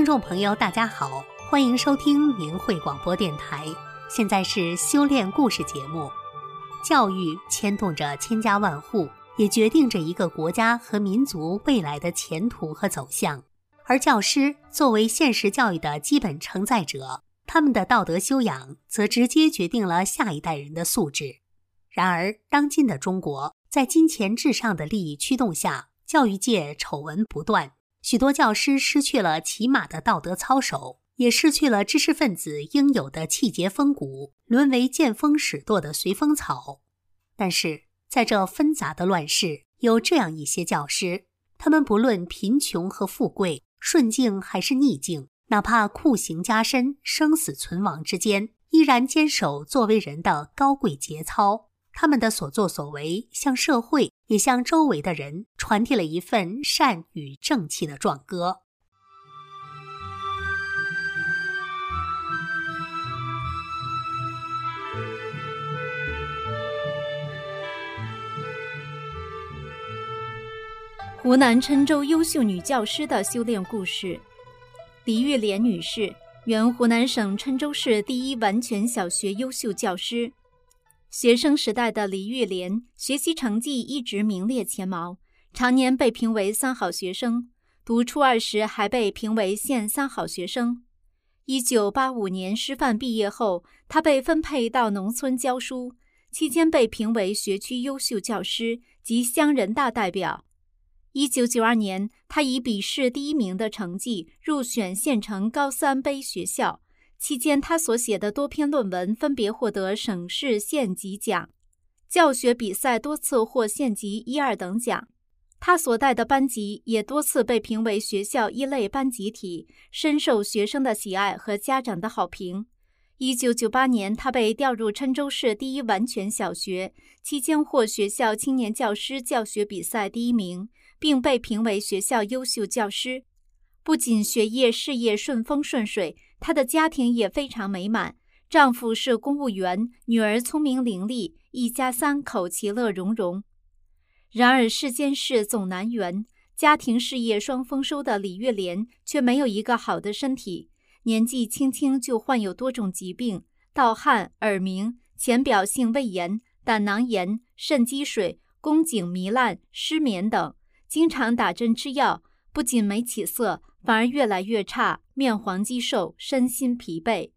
听众朋友，大家好，欢迎收听明慧广播电台。现在是修炼故事节目。教育牵动着千家万户，也决定着一个国家和民族未来的前途和走向。而教师作为现实教育的基本承载者，他们的道德修养则直接决定了下一代人的素质。然而，当今的中国在金钱至上的利益驱动下，教育界丑闻不断。许多教师失去了起码的道德操守，也失去了知识分子应有的气节风骨，沦为见风使舵的随风草。但是，在这纷杂的乱世，有这样一些教师，他们不论贫穷和富贵，顺境还是逆境，哪怕酷刑加身、生死存亡之间，依然坚守作为人的高贵节操。他们的所作所为，向社会也向周围的人传递了一份善与正气的壮歌。湖南郴州优秀女教师的修炼故事。李玉莲女士，原湖南省郴州市第一完全小学优秀教师。学生时代的李玉莲学习成绩一直名列前茅，常年被评为三好学生。读初二时还被评为县三好学生。一九八五年师范毕业后，他被分配到农村教书，期间被评为学区优秀教师及乡人大代表。一九九二年，他以笔试第一名的成绩入选县城高三杯学校。期间，他所写的多篇论文分别获得省市县级奖，教学比赛多次获县级一二等奖。他所带的班级也多次被评为学校一类班集体，深受学生的喜爱和家长的好评。一九九八年，他被调入郴州市第一完全小学，期间获学校青年教师教学比赛第一名，并被评为学校优秀教师。不仅学业事业顺风顺水。她的家庭也非常美满，丈夫是公务员，女儿聪明伶俐，一家三口其乐融融。然而世间事总难圆，家庭事业双丰收的李月莲却没有一个好的身体，年纪轻轻就患有多种疾病：盗汗、耳鸣、浅表性胃炎、胆囊炎、肾积水、宫颈糜烂、失眠等，经常打针吃药，不仅没起色。反而越来越差，面黄肌瘦，身心疲惫。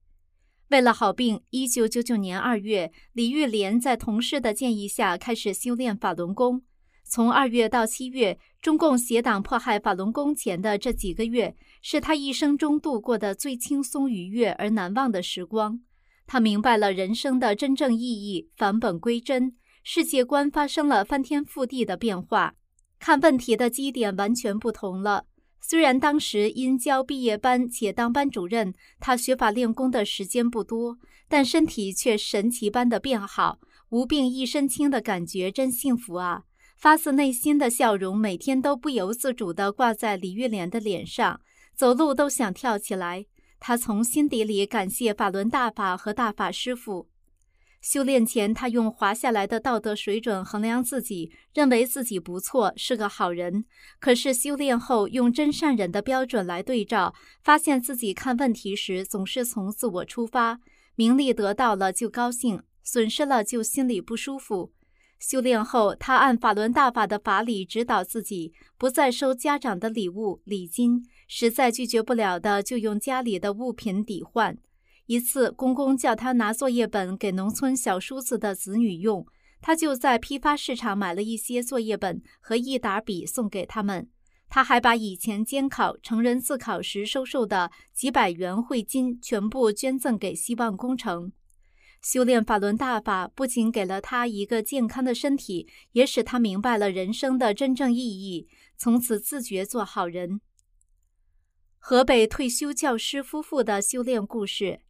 为了好病，一九九九年二月，李玉莲在同事的建议下开始修炼法轮功。从二月到七月，中共邪党迫害法轮功前的这几个月，是他一生中度过的最轻松愉悦而难忘的时光。他明白了人生的真正意义，返本归真，世界观发生了翻天覆地的变化，看问题的基点完全不同了。虽然当时因教毕业班且当班主任，他学法练功的时间不多，但身体却神奇般的变好，无病一身轻的感觉真幸福啊！发自内心的笑容每天都不由自主地挂在李玉莲的脸上，走路都想跳起来。他从心底里感谢法轮大法和大法师父。修炼前，他用滑下来的道德水准衡量自己，认为自己不错，是个好人。可是修炼后，用真善忍的标准来对照，发现自己看问题时总是从自我出发，名利得到了就高兴，损失了就心里不舒服。修炼后，他按法轮大法的法理指导自己，不再收家长的礼物礼金，实在拒绝不了的，就用家里的物品抵换。一次，公公叫他拿作业本给农村小叔子的子女用，他就在批发市场买了一些作业本和一沓笔送给他们。他还把以前监考、成人自考时收受的几百元汇金全部捐赠给希望工程。修炼法轮大法不仅给了他一个健康的身体，也使他明白了人生的真正意义，从此自觉做好人。河北退休教师夫妇的修炼故事。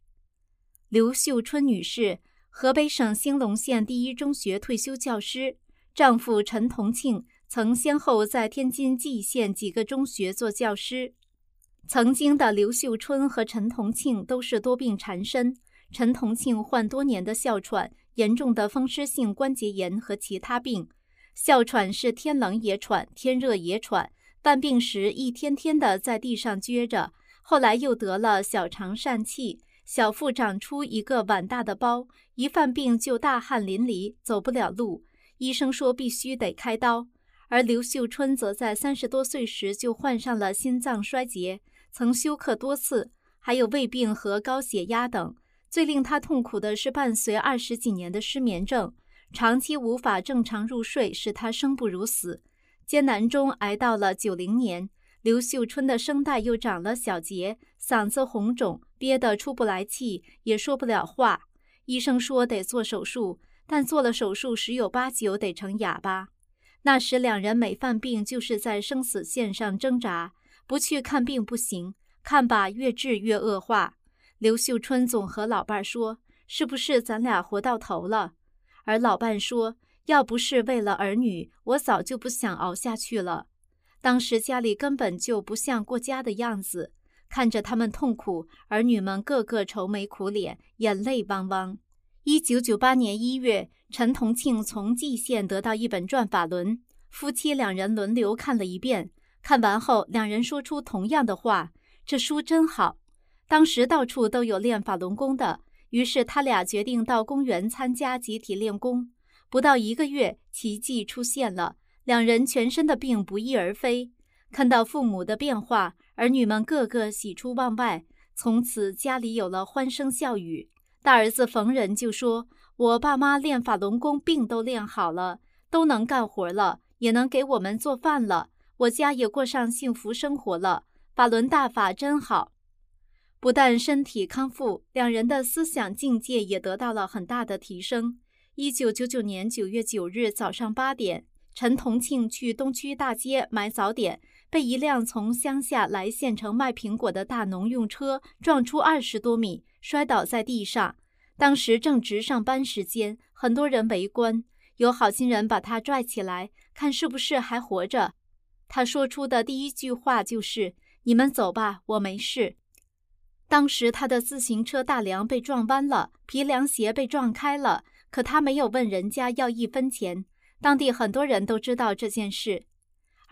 刘秀春女士，河北省兴隆县第一中学退休教师，丈夫陈同庆曾先后在天津蓟县几个中学做教师。曾经的刘秀春和陈同庆都是多病缠身，陈同庆患多年的哮喘，严重的风湿性关节炎和其他病。哮喘是天冷也喘，天热也喘，犯病时一天天的在地上撅着。后来又得了小肠疝气，小腹长出一个碗大的包，一犯病就大汗淋漓，走不了路。医生说必须得开刀。而刘秀春则在三十多岁时就患上了心脏衰竭，曾休克多次，还有胃病和高血压等。最令他痛苦的是伴随二十几年的失眠症，长期无法正常入睡，使他生不如死。艰难中挨到了九零年。刘秀春的声带又长了小结，嗓子红肿，憋得出不来气，也说不了话。医生说得做手术，但做了手术十有八九得成哑巴。那时两人每犯病就是在生死线上挣扎，不去看病不行，看吧越治越恶化。刘秀春总和老伴说：“是不是咱俩活到头了？”而老伴说：“要不是为了儿女，我早就不想熬下去了。”当时家里根本就不像过家的样子，看着他们痛苦，儿女们个个愁眉苦脸，眼泪汪汪。一九九八年一月，陈同庆从蓟县得到一本转法轮，夫妻两人轮流看了一遍。看完后，两人说出同样的话：“这书真好。”当时到处都有练法轮功的，于是他俩决定到公园参加集体练功。不到一个月，奇迹出现了。两人全身的病不翼而飞，看到父母的变化，儿女们个个喜出望外，从此家里有了欢声笑语。大儿子逢人就说：“我爸妈练法轮功，病都练好了，都能干活了，也能给我们做饭了，我家也过上幸福生活了。法轮大法真好。”不但身体康复，两人的思想境界也得到了很大的提升。一九九九年九月九日早上八点。陈同庆去东区大街买早点，被一辆从乡下来县城卖苹果的大农用车撞出二十多米，摔倒在地上。当时正值上班时间，很多人围观。有好心人把他拽起来，看是不是还活着。他说出的第一句话就是：“你们走吧，我没事。”当时他的自行车大梁被撞弯了，皮凉鞋被撞开了，可他没有问人家要一分钱。当地很多人都知道这件事。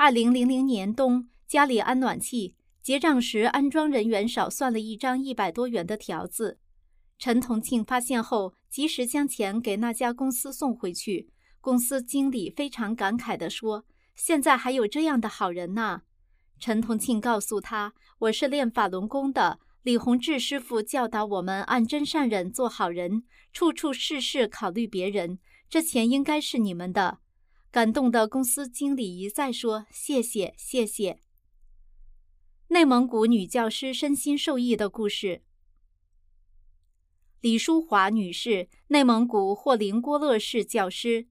二零零零年冬，家里安暖气，结账时安装人员少算了一张一百多元的条子。陈同庆发现后，及时将钱给那家公司送回去。公司经理非常感慨地说：“现在还有这样的好人呢。”陈同庆告诉他：“我是练法轮功的，李洪志师傅教导我们按真善忍做好人，处处事事考虑别人。这钱应该是你们的。”感动的公司经理一再说：“谢谢，谢谢。”内蒙古女教师身心受益的故事。李淑华女士，内蒙古霍林郭勒市教师。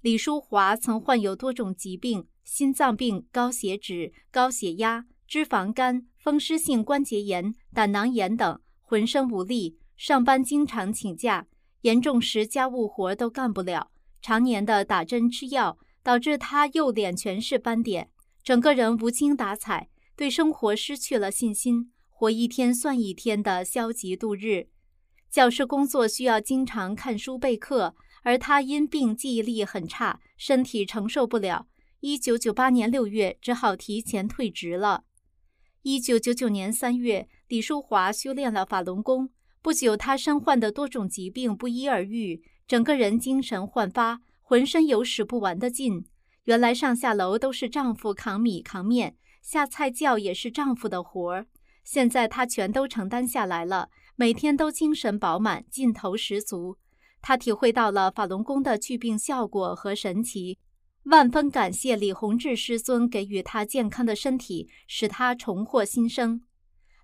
李淑华曾患有多种疾病：心脏病、高血脂、高血压、脂肪肝、风湿性关节炎、胆囊炎等，浑身无力，上班经常请假，严重时家务活都干不了。常年的打针吃药，导致他右脸全是斑点，整个人无精打采，对生活失去了信心，活一天算一天的消极度日。教师工作需要经常看书备课，而他因病记忆力很差，身体承受不了。一九九八年六月，只好提前退职了。一九九九年三月，李淑华修炼了法轮功，不久，她身患的多种疾病不医而愈。整个人精神焕发，浑身有使不完的劲。原来上下楼都是丈夫扛米扛面，下菜窖也是丈夫的活儿。现在她全都承担下来了，每天都精神饱满，劲头十足。她体会到了法轮功的祛病效果和神奇，万分感谢李洪志师尊给予她健康的身体，使她重获新生。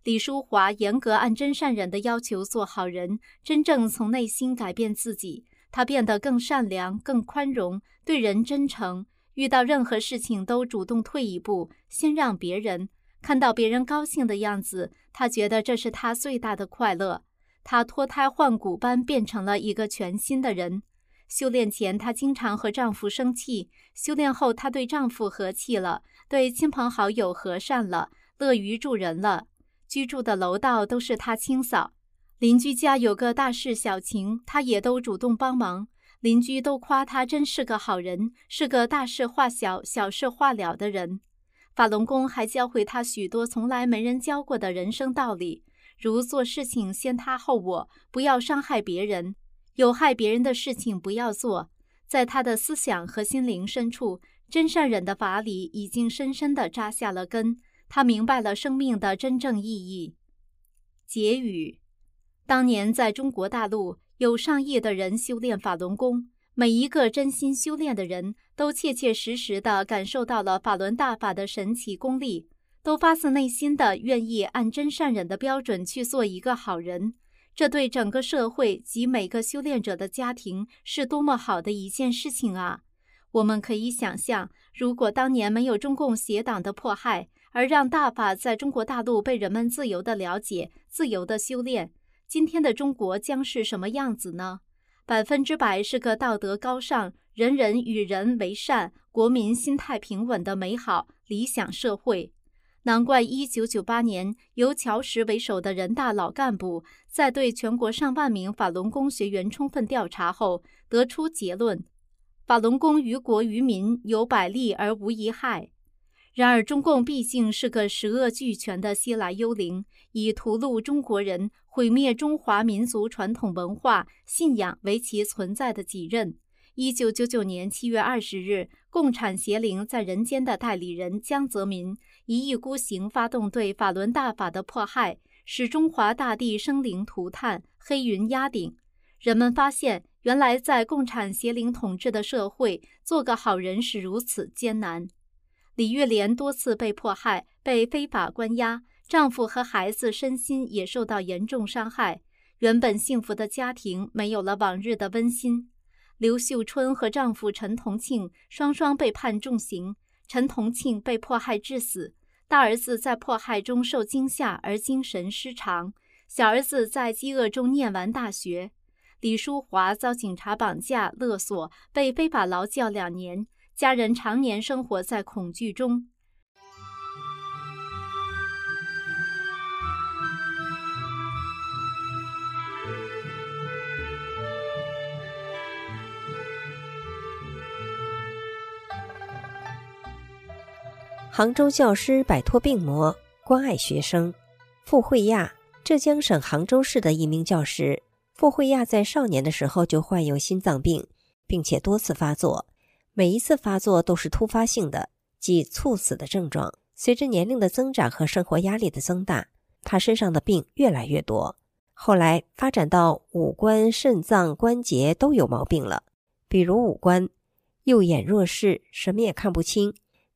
李淑华严格按真善忍的要求做好人，真正从内心改变自己。他变得更善良、更宽容，对人真诚。遇到任何事情都主动退一步，先让别人看到别人高兴的样子，他觉得这是他最大的快乐。他脱胎换骨般变成了一个全新的人。修炼前，她经常和丈夫生气；修炼后，她对丈夫和气了，对亲朋好友和善了，乐于助人了。居住的楼道都是她清扫。邻居家有个大事小情，他也都主动帮忙。邻居都夸他真是个好人，是个大事化小、小事化了的人。法轮功还教会他许多从来没人教过的人生道理，如做事情先他后我，不要伤害别人，有害别人的事情不要做。在他的思想和心灵深处，真善忍的法理已经深深地扎下了根。他明白了生命的真正意义。结语：当年在中国大陆，有上亿的人修炼法轮功，每一个真心修炼的人都切切实实地感受到了法轮大法的神奇功力，都发自内心的愿意按真善忍的标准去做一个好人。这对整个社会及每个修炼者的家庭是多么好的一件事情啊！我们可以想象，如果当年没有中共邪党的迫害，而让大法在中国大陆被人们自由地了解、自由地修炼，今天的中国将是什么样子呢？百分之百是个道德高尚、人人与人为善、国民心态平稳的美好理想社会。难怪一九九八年由乔石为首的人大老干部在对全国上万名法轮功学员充分调查后，得出结论：法轮功于国于民有百利而无一害。然而，中共毕竟是个十恶俱全的西来幽灵，以屠戮中国人、毁灭中华民族传统文化信仰为其存在的己任。一九九九年七月二十日，共产邪灵在人间的代理人江泽民一意孤行，发动对法轮大法的迫害，使中华大地生灵涂炭、黑云压顶。人们发现，原来在共产邪灵统治的社会，做个好人是如此艰难。李玉莲多次被迫害，被非法关押，丈夫和孩子身心也受到严重伤害，原本幸福的家庭没有了往日的温馨。刘秀春和丈夫陈同庆双双被判重刑，陈同庆被迫害致死，大儿子在迫害中受惊吓而精神失常，小儿子在饥饿中念完大学。李淑华遭警察绑架勒索，被非法劳教两年，家人常年生活在恐惧中。杭州教师摆脱病魔，关爱学生。傅慧亚，浙江省杭州市的一名教师。傅慧亚在少年的时候就患有心脏病，并且多次发作，每一次发作都是突发性的，即猝死的症状。随着年龄的增长和生活压力的增大，他身上的病越来越多。后来发展到五官、肾脏、关节都有毛病了，比如五官，右眼弱视，什么也看不清；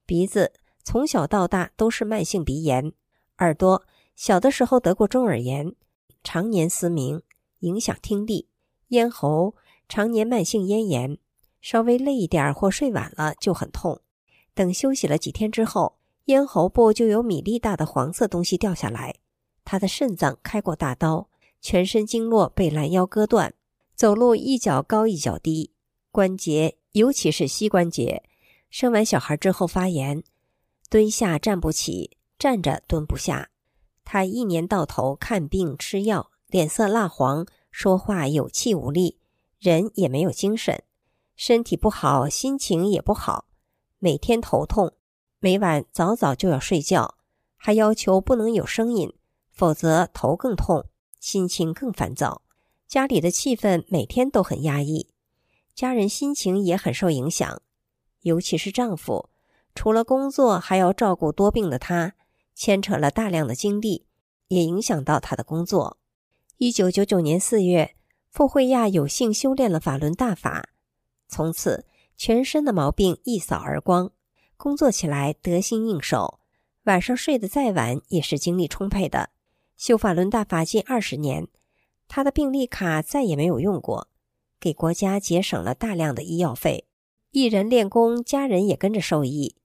鼻子。从小到大都是慢性鼻炎，耳朵小的时候得过中耳炎，常年嘶鸣，影响听力；咽喉常年慢性咽炎，稍微累一点或睡晚了就很痛。等休息了几天之后，咽喉部就有米粒大的黄色东西掉下来。他的肾脏开过大刀，全身经络被拦腰割断，走路一脚高一脚低，关节尤其是膝关节，生完小孩之后发炎。蹲下站不起，站着蹲不下。他一年到头看病吃药，脸色蜡黄，说话有气无力，人也没有精神，身体不好，心情也不好，每天头痛，每晚早早就要睡觉，还要求不能有声音，否则头更痛，心情更烦躁。家里的气氛每天都很压抑，家人心情也很受影响，尤其是丈夫。除了工作，还要照顾多病的他，牵扯了大量的精力，也影响到他的工作。一九九九年四月，傅慧亚有幸修炼了法轮大法，从此全身的毛病一扫而光，工作起来得心应手，晚上睡得再晚也是精力充沛的。修法轮大法近二十年，他的病历卡再也没有用过，给国家节省了大量的医药费。一人练功，家人也跟着受益。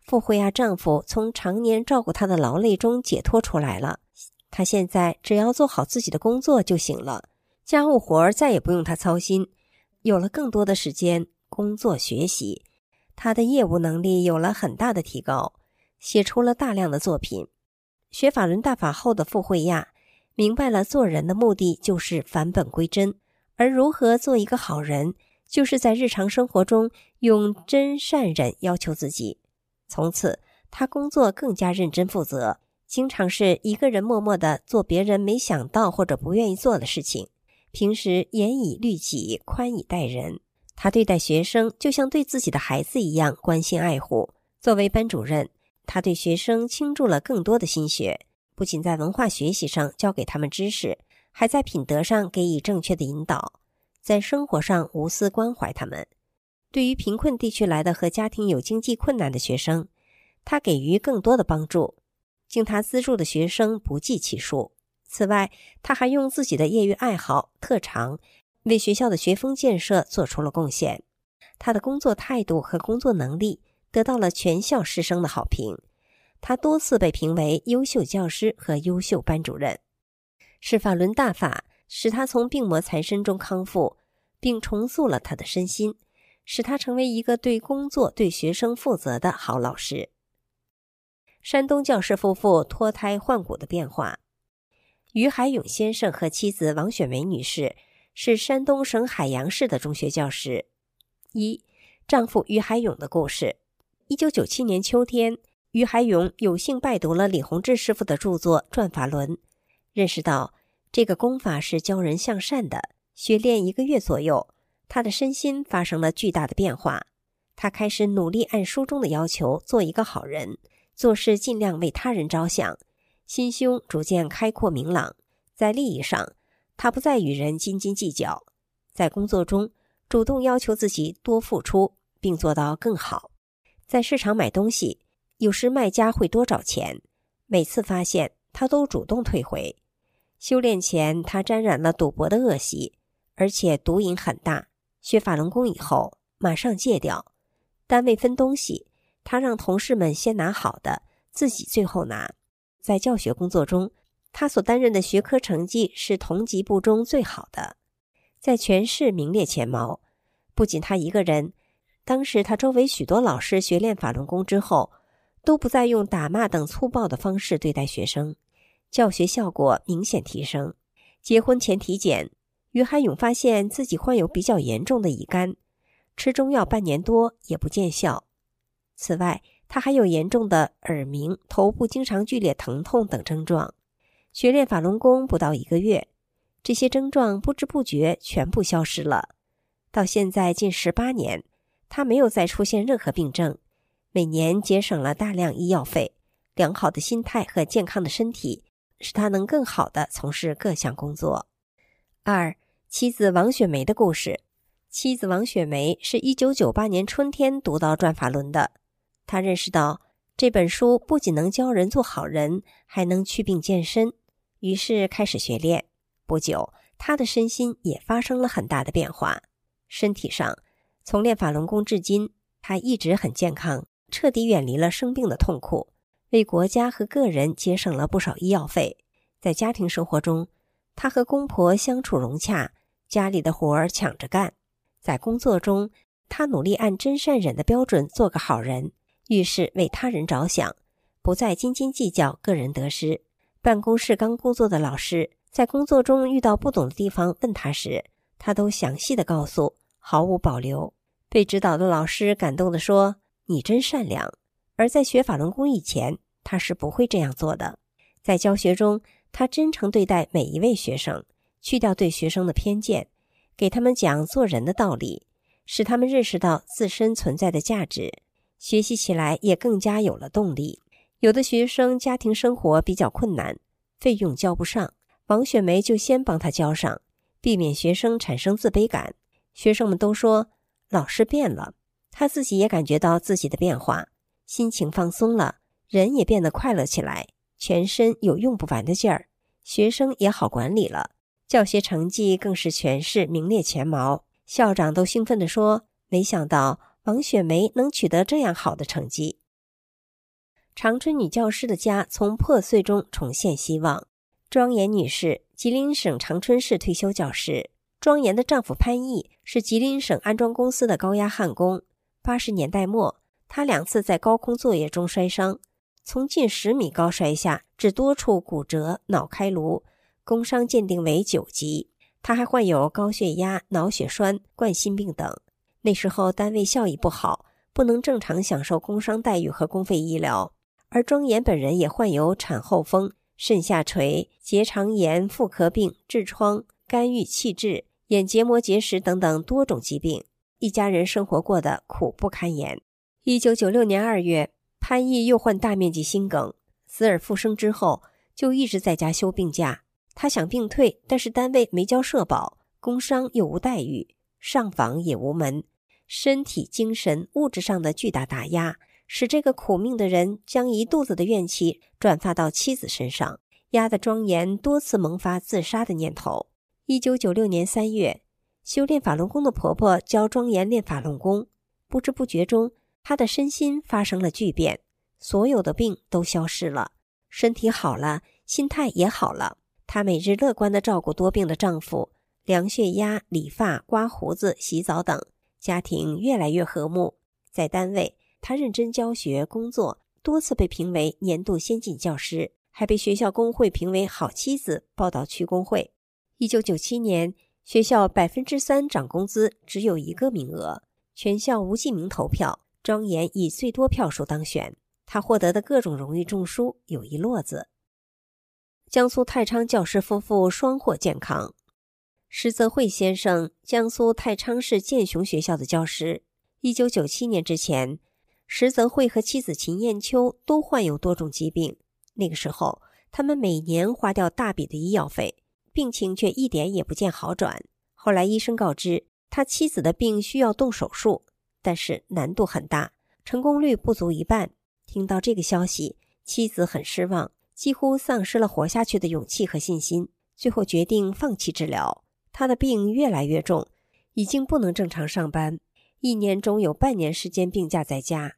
傅慧亚丈夫从常年照顾她的劳累中解脱出来了，她现在只要做好自己的工作就行了，家务活再也不用她操心，有了更多的时间工作学习，他的业务能力有了很大的提高，写出了大量的作品。学法轮大法后的傅慧亚明白了，做人的目的就是返本归真，而如何做一个好人，就是在日常生活中用真善忍要求自己。从此，他工作更加认真负责，经常是一个人默默的做别人没想到或者不愿意做的事情。平时严以律己，宽以待人。他对待学生就像对自己的孩子一样关心爱护。作为班主任，他对学生倾注了更多的心血，不仅在文化学习上教给他们知识，还在品德上给予正确的引导，在生活上无私关怀他们。对于贫困地区来的和家庭有经济困难的学生，他给予更多的帮助，经他资助的学生不计其数。此外，他还用自己的业余爱好、特长，为学校的学风建设做出了贡献。他的工作态度和工作能力得到了全校师生的好评。他多次被评为优秀教师和优秀班主任。释法轮大法使他从病魔缠身中康复，并重塑了他的身心，使他成为一个对工作、对学生负责的好老师。山东教师夫妇脱胎换骨的变化。于海勇先生和妻子王雪梅女士是山东省海阳市的中学教师。一、丈夫于海勇的故事。一九九七年秋天，于海勇有幸拜读了李洪志师傅的著作《转法轮》，认识到这个功法是教人向善的。学练一个月左右，他的身心发生了巨大的变化。他开始努力按书中的要求做一个好人，做事尽量为他人着想。心胸逐渐开阔明朗，在利益上，他不再与人斤斤计较；在工作中，主动要求自己多付出，并做到更好。在市场买东西，有时卖家会多找钱，每次发现他都主动退回。修炼前，他沾染了赌博的恶习，而且赌瘾很大。学法轮功以后，马上戒掉。单位分东西，他让同事们先拿好的，自己最后拿。在教学工作中，他所担任的学科成绩是同级部中最好的，在全市名列前茅。不仅他一个人，当时他周围许多老师学练法轮功之后，都不再用打骂等粗暴的方式对待学生，教学效果明显提升。结婚前体检，于海勇发现自己患有比较严重的乙肝，吃中药半年多也不见效。此外，他还有严重的耳鸣、头部经常剧烈疼痛等症状。学练法轮功不到一个月，这些症状不知不觉全部消失了。到现在近十八年，他没有再出现任何病症，每年节省了大量医药费。良好的心态和健康的身体，使他能更好地从事各项工作。二、妻子王雪梅的故事。妻子王雪梅是一九九八年春天读到《转法轮》的。他认识到这本书不仅能教人做好人，还能祛病健身，于是开始学练。不久，他的身心也发生了很大的变化。身体上，从练法轮功至今，他一直很健康，彻底远离了生病的痛苦，为国家和个人节省了不少医药费。在家庭生活中，他和公婆相处融洽，家里的活儿抢着干。在工作中，他努力按真善忍的标准做个好人。遇事为他人着想，不再斤斤计较个人得失。办公室刚工作的老师，在工作中遇到不懂的地方问他时，他都详细的告诉，毫无保留。被指导的老师感动的说：“你真善良。”而在学法轮功以前，他是不会这样做的。在教学中，他真诚对待每一位学生，去掉对学生的偏见，给他们讲做人的道理，使他们认识到自身存在的价值。学习起来也更加有了动力。有的学生家庭生活比较困难，费用交不上，王雪梅就先帮他交上，避免学生产生自卑感。学生们都说老师变了，他自己也感觉到自己的变化，心情放松了，人也变得快乐起来，全身有用不完的劲儿，学生也好管理了，教学成绩更是全市名列前茅。校长都兴奋地说：“没想到。”王雪梅能取得这样好的成绩。长春女教师的家从破碎中重现希望。庄严女士，吉林省长春市退休教师。庄严的丈夫潘毅是吉林省安装公司的高压焊工。八十年代末，他两次在高空作业中摔伤，从近十米高摔下，致多处骨折、脑开颅，工伤鉴定为九级。他还患有高血压、脑血栓、冠心病等。那时候单位效益不好，不能正常享受工伤待遇和公费医疗，而庄严本人也患有产后风、肾下垂、结肠炎、妇科病、痔疮、肝郁气滞、眼结膜结石等等多种疾病，一家人生活过得苦不堪言。一九九六年二月，潘毅又患大面积心梗，死而复生之后，就一直在家休病假。他想病退，但是单位没交社保，工伤又无待遇，上访也无门，身体、精神、物质上的巨大打压，使这个苦命的人将一肚子的怨气转发到妻子身上，压得庄严多次萌发自杀的念头。一九九六年三月，修炼法轮功的婆婆教庄严练法轮功，不知不觉中，她的身心发生了巨变，所有的病都消失了，身体好了，心态也好了。她每日乐观地照顾多病的丈夫，量血压、理发、刮胡子、洗澡等，家庭越来越和睦。在单位，他认真教学工作，多次被评为年度先进教师，还被学校工会评为好妻子，报到区工会。一九九七年，学校百分之三涨工资，只有一个名额，全校无记名投票，庄严以最多票数当选。他获得的各种荣誉证书有一摞子。江苏太昌教师夫妇双获健康。石泽慧先生，江苏太昌市建雄学校的教师。一九九七年之前，石泽慧和妻子秦艳秋都患有多种疾病。那个时候，他们每年花掉大笔的医药费，病情却一点也不见好转。后来医生告知，他妻子的病需要动手术，但是难度很大，成功率不足一半。听到这个消息，妻子很失望。几乎丧失了活下去的勇气和信心，最后决定放弃治疗。他的病越来越重，已经不能正常上班，一年中有半年时间病假在家。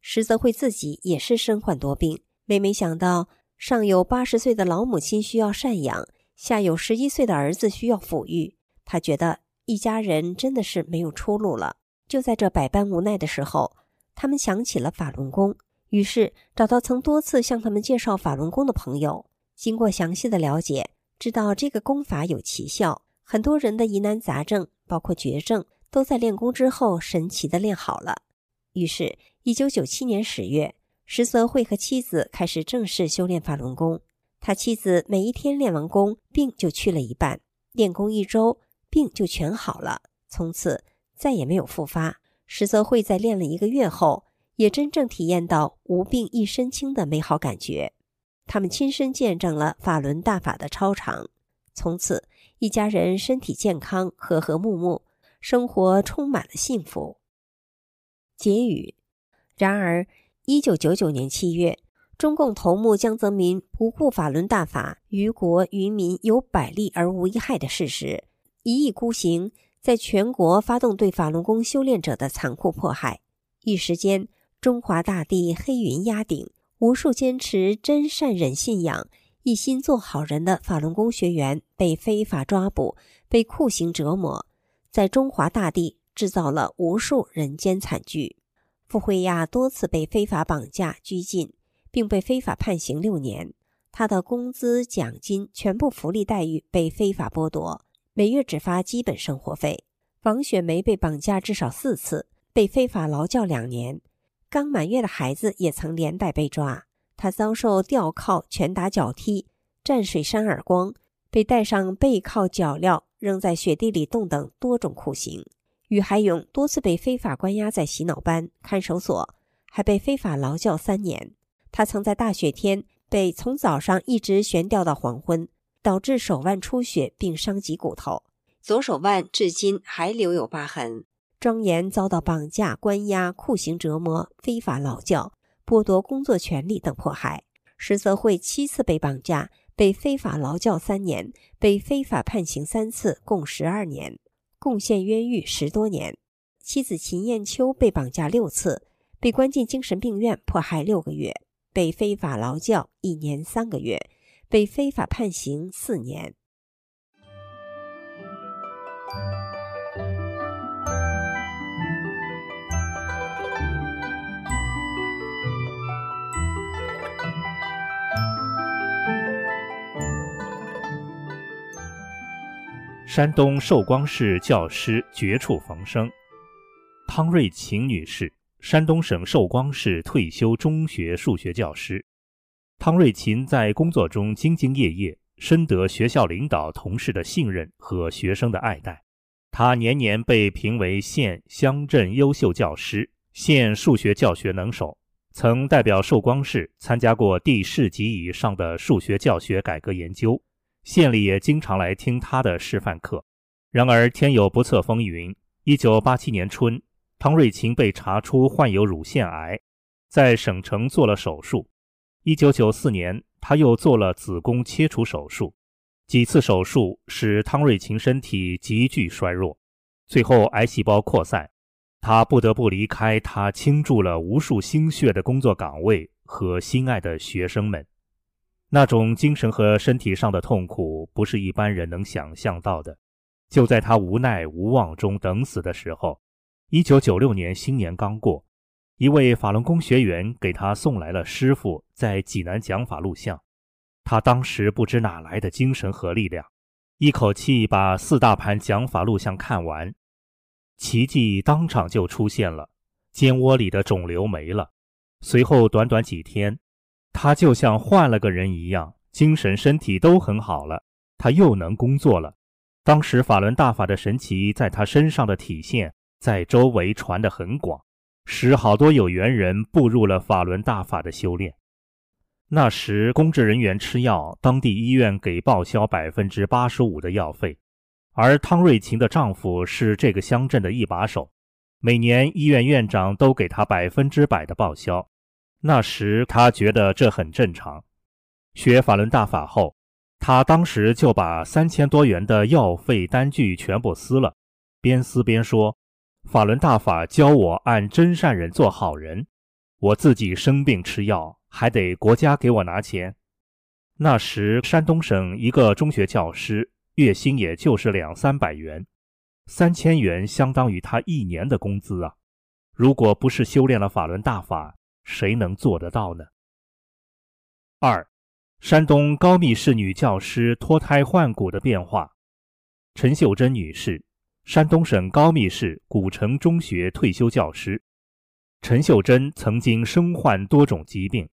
石泽慧自己也是身患多病，每每想到上有八十岁的老母亲需要赡养，下有十一岁的儿子需要抚育，他觉得一家人真的是没有出路了。就在这百般无奈的时候，他们想起了法轮功。于是找到曾多次向他们介绍法轮功的朋友，经过详细的了解，知道这个功法有奇效，很多人的疑难杂症，包括绝症，都在练功之后神奇的练好了。于是，一九九七年十月，石泽慧和妻子开始正式修炼法轮功。他妻子每一天练完功，病就去了一半；练功一周，病就全好了，从此再也没有复发。石泽慧在练了一个月后，也真正体验到无病一身轻的美好感觉，他们亲身见证了法轮大法的超常。从此，一家人身体健康，和和睦睦，生活充满了幸福。结语。然而，一九九九年七月，中共头目江泽民不顾法轮大法于国于民有百利而无一害的事实，一意孤行，在全国发动对法轮功修炼者的残酷迫害，一时间。中华大地黑云压顶，无数坚持真善忍信仰、一心做好人的法轮功学员被非法抓捕、被酷刑折磨，在中华大地制造了无数人间惨剧。傅慧亚多次被非法绑架拘禁，并被非法判刑六年，他的工资、奖金、全部福利待遇被非法剥夺，每月只发基本生活费。王雪梅被绑架至少四次，被非法劳教两年。刚满月的孩子也曾连带被抓，他遭受吊铐、拳打脚踢、蘸水扇耳光，被戴上背铐脚镣，扔在雪地里冻等多种酷刑。于海勇多次被非法关押在洗脑班、看守所，还被非法劳教三年。他曾在大雪天被从早上一直悬吊到黄昏，导致手腕出血并伤及骨头，左手腕至今还留有疤痕。庄严遭到绑架、关押、酷刑折磨、非法劳教、剥夺工作权利等迫害。石泽慧七次被绑架，被非法劳教三年，被非法判刑三次，共十二年，贡献冤狱十多年。妻子秦艳秋被绑架六次，被关进精神病院迫害六个月，被非法劳教一年三个月，被非法判刑四年。山东寿光市教师绝处逢生，汤瑞琴女士山东省寿光市退休中学数学教师。汤瑞琴在工作中兢兢业业，深得学校领导、同事的信任和学生的爱戴。他年年被评为县、乡镇优秀教师、县数学教学能手，曾代表寿光市参加过地市级以上的数学教学改革研究。县里也经常来听他的示范课。然而天有不测风云，一九八七年春，汤瑞琴被查出患有乳腺癌，在省城做了手术。一九九四年，他又做了子宫切除手术。几次手术使汤瑞琴身体急剧衰弱，最后癌细胞扩散，他不得不离开他倾注了无数心血的工作岗位和心爱的学生们。那种精神和身体上的痛苦，不是一般人能想象到的。就在他无奈无望中等死的时候，一九九六年新年刚过，一位法轮功学员给他送来了师傅在济南讲法录像。他当时不知哪来的精神和力量，一口气把四大盘讲法录像看完，奇迹当场就出现了，肩窝里的肿瘤没了。随后短短几天，他就像换了个人一样，精神身体都很好了，他又能工作了。当时法轮大法的神奇在他身上的体现，在周围传得很广，使好多有缘人步入了法轮大法的修炼。那时，公职人员吃药，当地医院给报销百分之八十五的药费，而汤瑞琴的丈夫是这个乡镇的一把手，每年医院院长都给他百分之百的报销。那时，他觉得这很正常。学法轮大法后，他当时就把三千多元的药费单据全部撕了，边撕边说：“法轮大法教我按真善忍做好人，我自己生病吃药。”还得国家给我拿钱。那时山东省一个中学教师月薪也就是两三百元，三千元相当于他一年的工资啊！如果不是修炼了法轮大法，谁能做得到呢？二，山东高密市女教师脱胎换骨的变化。陈秀珍女士，山东省高密市古城中学退休教师。陈秀珍曾经身患多种疾病。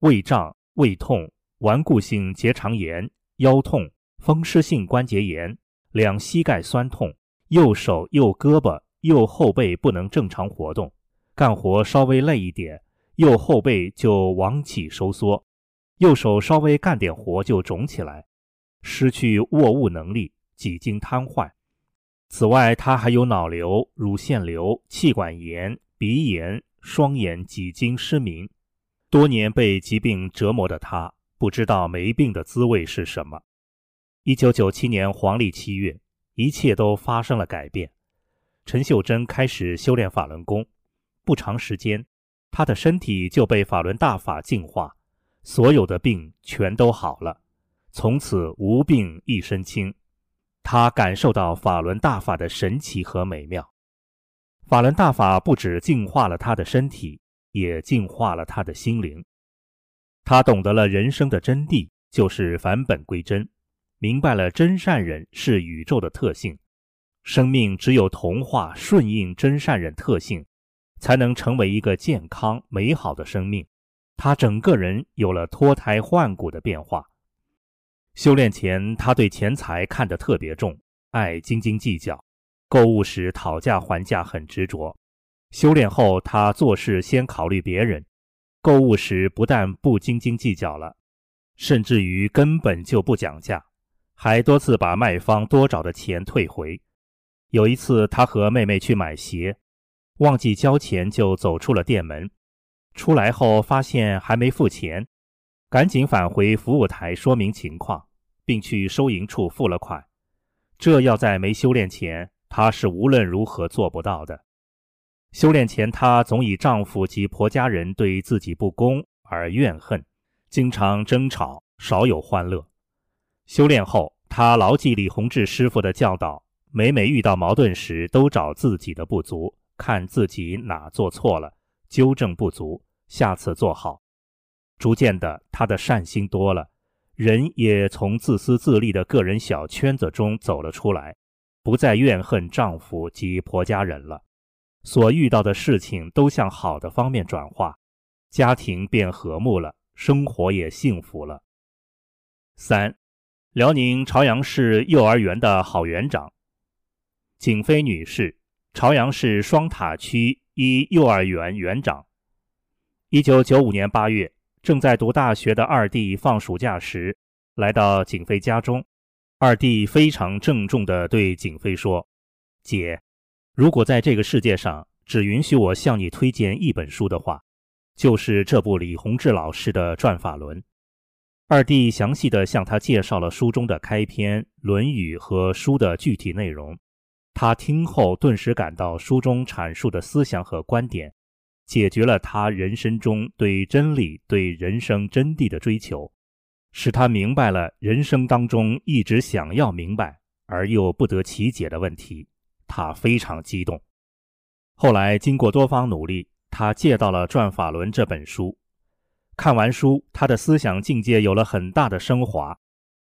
胃胀、胃痛、顽固性结肠炎、腰痛、风湿性关节炎、两膝盖酸痛、右手、右胳膊、右后背不能正常活动，干活稍微累一点，右后背就往起收缩，右手稍微干点活就肿起来，失去握物能力，几经瘫痪。此外，他还有脑瘤、乳腺瘤、气管炎、鼻炎、双眼几经失明。多年被疾病折磨的他，不知道没病的滋味是什么。一九九七年黄历七月，一切都发生了改变。陈秀珍开始修炼法轮功，不长时间，他的身体就被法轮大法净化，所有的病全都好了，从此无病一身轻。他感受到法轮大法的神奇和美妙。法轮大法不止净化了他的身体。也净化了他的心灵，他懂得了人生的真谛，就是返本归真，明白了真善人是宇宙的特性，生命只有同化顺应真善人特性，才能成为一个健康美好的生命。他整个人有了脱胎换骨的变化。修炼前，他对钱财看得特别重，爱斤斤计较，购物时讨价还价很执着。修炼后，他做事先考虑别人，购物时不但不斤斤计较了，甚至于根本就不讲价，还多次把卖方多找的钱退回。有一次，他和妹妹去买鞋，忘记交钱就走出了店门，出来后发现还没付钱，赶紧返回服务台说明情况，并去收银处付了款。这要在没修炼前，他是无论如何做不到的。修炼前，她总以丈夫及婆家人对自己不公而怨恨，经常争吵，少有欢乐。修炼后，她牢记李洪志师傅的教导，每每遇到矛盾时，都找自己的不足，看自己哪做错了，纠正不足，下次做好。逐渐的，她的善心多了，人也从自私自利的个人小圈子中走了出来，不再怨恨丈夫及婆家人了。所遇到的事情都向好的方面转化，家庭变和睦了，生活也幸福了。三，辽宁朝阳市幼儿园的好园长，景飞女士，朝阳市双塔区一幼儿园园长。一九九五年八月，正在读大学的二弟放暑假时，来到景飞家中。二弟非常郑重地对景飞说：“姐，如果在这个世界上只允许我向你推荐一本书的话，就是这部李洪志老师的《转法轮》。”二弟详细地向他介绍了书中的开篇《论语》和书的具体内容。他听后顿时感到书中阐述的思想和观点，解决了他人生中对真理、对人生真谛的追求。使他明白了人生当中一直想要明白而又不得其解的问题，他非常激动。后来经过多方努力，他借到了《转法轮》这本书。看完书，他的思想境界有了很大的升华，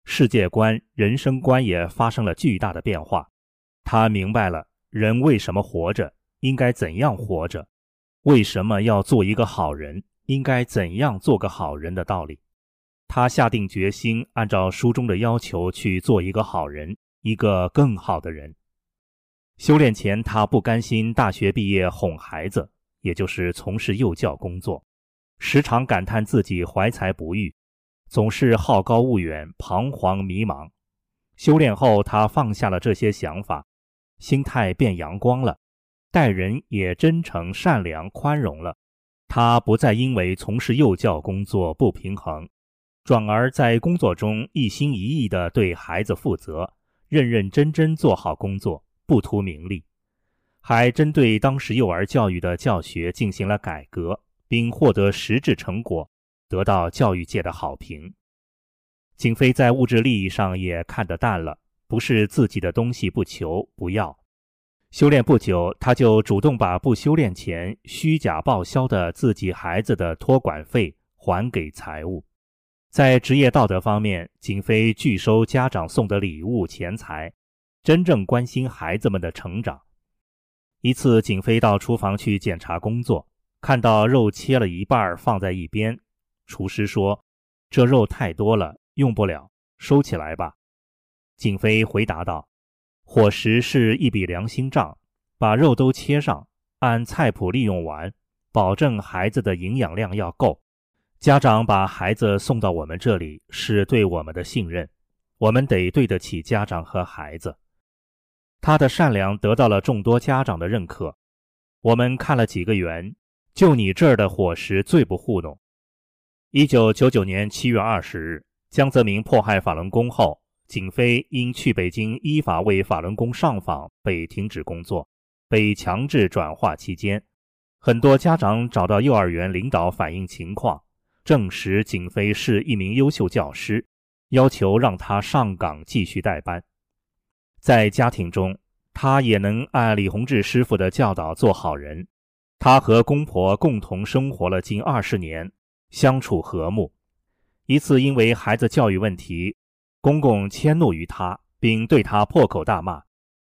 世界观、人生观也发生了巨大的变化。他明白了人为什么活着，应该怎样活着，为什么要做一个好人，应该怎样做个好人的道理。他下定决心，按照书中的要求去做一个好人，一个更好的人。修炼前，他不甘心大学毕业哄孩子，也就是从事幼教工作，时常感叹自己怀才不遇，总是好高骛远，彷徨迷茫。修炼后，他放下了这些想法，心态变阳光了，待人也真诚、善良、宽容了。他不再因为从事幼教工作不平衡。转而在工作中一心一意地对孩子负责，认认真真做好工作，不图名利，还针对当时幼儿教育的教学进行了改革，并获得实质成果，得到教育界的好评。景飞在物质利益上也看得淡了，不是自己的东西不求不要。修炼不久，他就主动把不修炼前虚假报销的自己孩子的托管费还给财务。在职业道德方面，景飞拒收家长送的礼物钱财，真正关心孩子们的成长。一次，景飞到厨房去检查工作，看到肉切了一半放在一边，厨师说：“这肉太多了，用不了，收起来吧。”景飞回答道：“伙食是一笔良心账，把肉都切上，按菜谱利用完，保证孩子的营养量要够。”家长把孩子送到我们这里，是对我们的信任，我们得对得起家长和孩子。他的善良得到了众多家长的认可。我们看了几个园，就你这儿的伙食最不糊弄。一九九九年七月二十日，江泽民迫害法轮功后，景飞因去北京依法为法轮功上访，被停止工作，被强制转化期间，很多家长找到幼儿园领导反映情况。证实景飞是一名优秀教师，要求让他上岗继续带班。在家庭中，他也能按李洪志师傅的教导做好人。他和公婆共同生活了近二十年，相处和睦。一次因为孩子教育问题，公公迁怒于他，并对他破口大骂。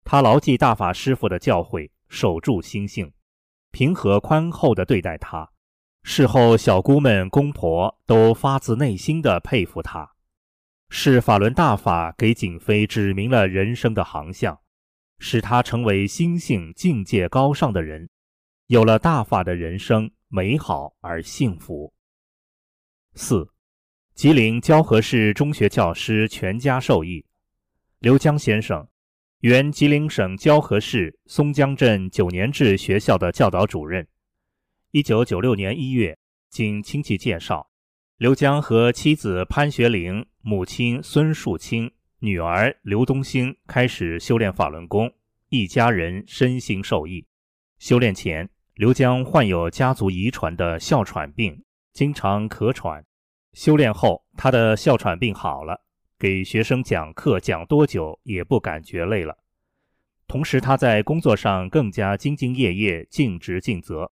他牢记大法师父的教诲，守住心性，平和宽厚地对待他。事后，小姑们、公婆都发自内心地佩服他，是法轮大法给景妃指明了人生的航向，使他成为心性境界高尚的人，有了大法的人生美好而幸福。四，吉林蛟河市中学教师全家受益。刘江先生，原吉林省蛟河市松江镇九年制学校的教导主任。一九九六年一月，经亲戚介绍，刘江和妻子潘学玲、母亲孙树清、女儿刘东兴开始修炼法轮功，一家人身心受益。修炼前，刘江患有家族遗传的哮喘病，经常咳喘。修炼后，他的哮喘病好了，给学生讲课讲多久也不感觉累了。同时，他在工作上更加兢兢业业、尽职尽责。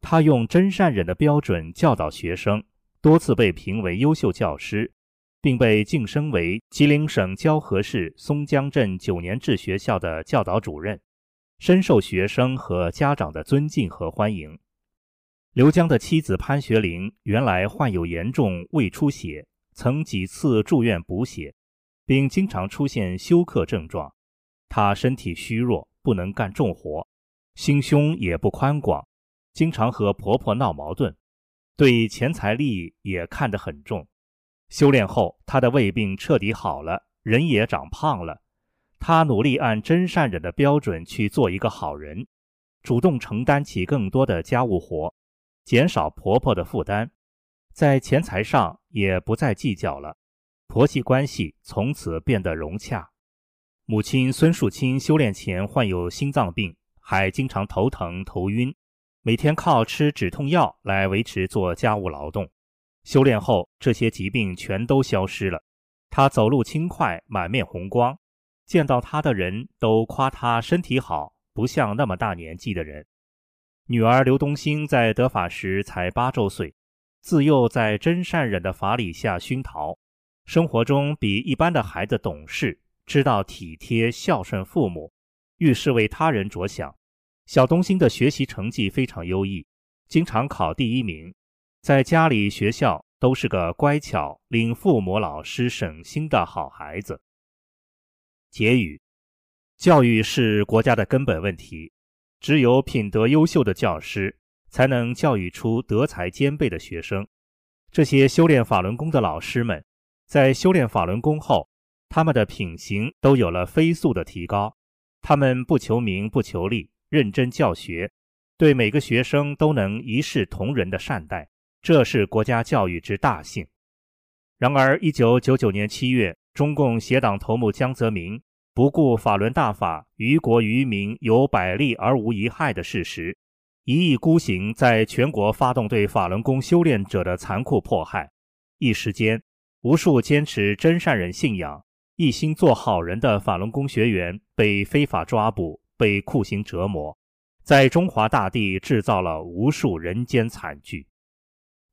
他用真善忍的标准教导学生，多次被评为优秀教师，并被晋升为吉林省蛟河市松江镇九年制学校的教导主任。深受学生和家长的尊敬和欢迎。刘江的妻子潘学玲原来患有严重胃出血，曾几次住院补血，并经常出现休克症状。她身体虚弱，不能干重活，心胸也不宽广，经常和婆婆闹矛盾，对钱财利益也看得很重。修炼后，她的胃病彻底好了，人也长胖了。她努力按真善忍的标准去做一个好人，主动承担起更多的家务活，减少婆婆的负担，在钱财上也不再计较了，婆媳关系从此变得融洽。母亲孙树清修炼前患有心脏病，还经常头疼头晕，每天靠吃止痛药来维持做家务劳动。修炼后，这些疾病全都消失了，她走路轻快，满面红光。见到他的人都夸他身体好，不像那么大年纪的人。女儿刘东兴在得法时才八周岁，自幼在真善忍的法理下熏陶，生活中比一般的孩子懂事，知道体贴孝顺父母，遇事为他人着想。小东兴的学习成绩非常优异，经常考第一名，在家里学校都是个乖巧、令父母老师省心的好孩子。结语：教育是国家的根本问题，只有品德优秀的教师，才能教育出德才兼备的学生。这些修炼法轮功的老师们，在修炼法轮功后，他们的品行都有了飞速的提高。他们不求名，不求利，认真教学，对每个学生都能一视同仁的善待，这是国家教育之大幸。然而，一九九九年七月，中共协党头目江泽民不顾法轮大法于国于民有百利而无一害的事实，一意孤行，在全国发动对法轮功修炼者的残酷迫害。一时间，无数坚持真善人信仰、一心做好人的法轮功学员被非法抓捕、被酷刑折磨，在中华大地制造了无数人间惨剧。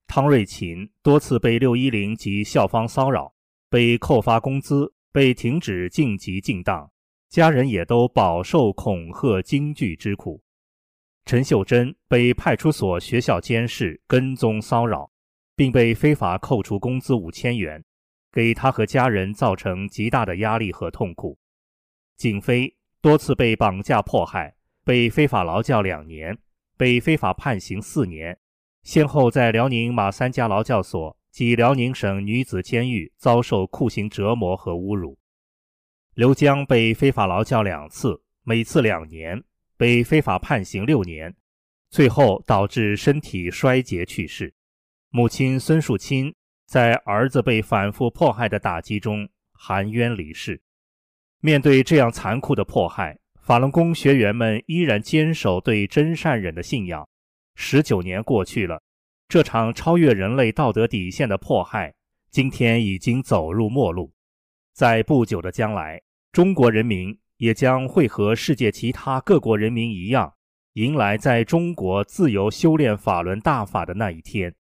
汤瑞琴多次被六一零及校方骚扰。被扣发工资，被停止晋级进档，家人也都饱受恐吓惊惧之苦。陈秀珍被派出所学校监视跟踪骚扰，并被非法扣除工资五千元，给他和家人造成极大的压力和痛苦。景飞多次被绑架迫害，被非法劳教两年，被非法判刑四年，先后在辽宁马三家劳教所。及辽宁省女子监狱遭受酷刑折磨和侮辱。刘江被非法劳教两次，每次两年，被非法判刑六年，最后导致身体衰竭去世。母亲孙树清在儿子被反复迫害的打击中含冤离世。面对这样残酷的迫害，法轮功学员们依然坚守对真善忍的信仰。十九年过去了。这场超越人类道德底线的迫害，今天已经走入末路。在不久的将来，中国人民也将会和世界其他各国人民一样，迎来在中国自由修炼法轮大法的那一天。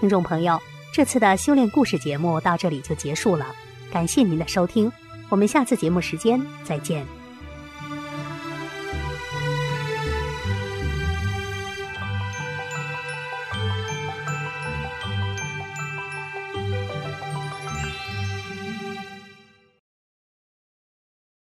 听众朋友。这次的修炼故事节目到这里就结束了，感谢您的收听，我们下次节目时间再见。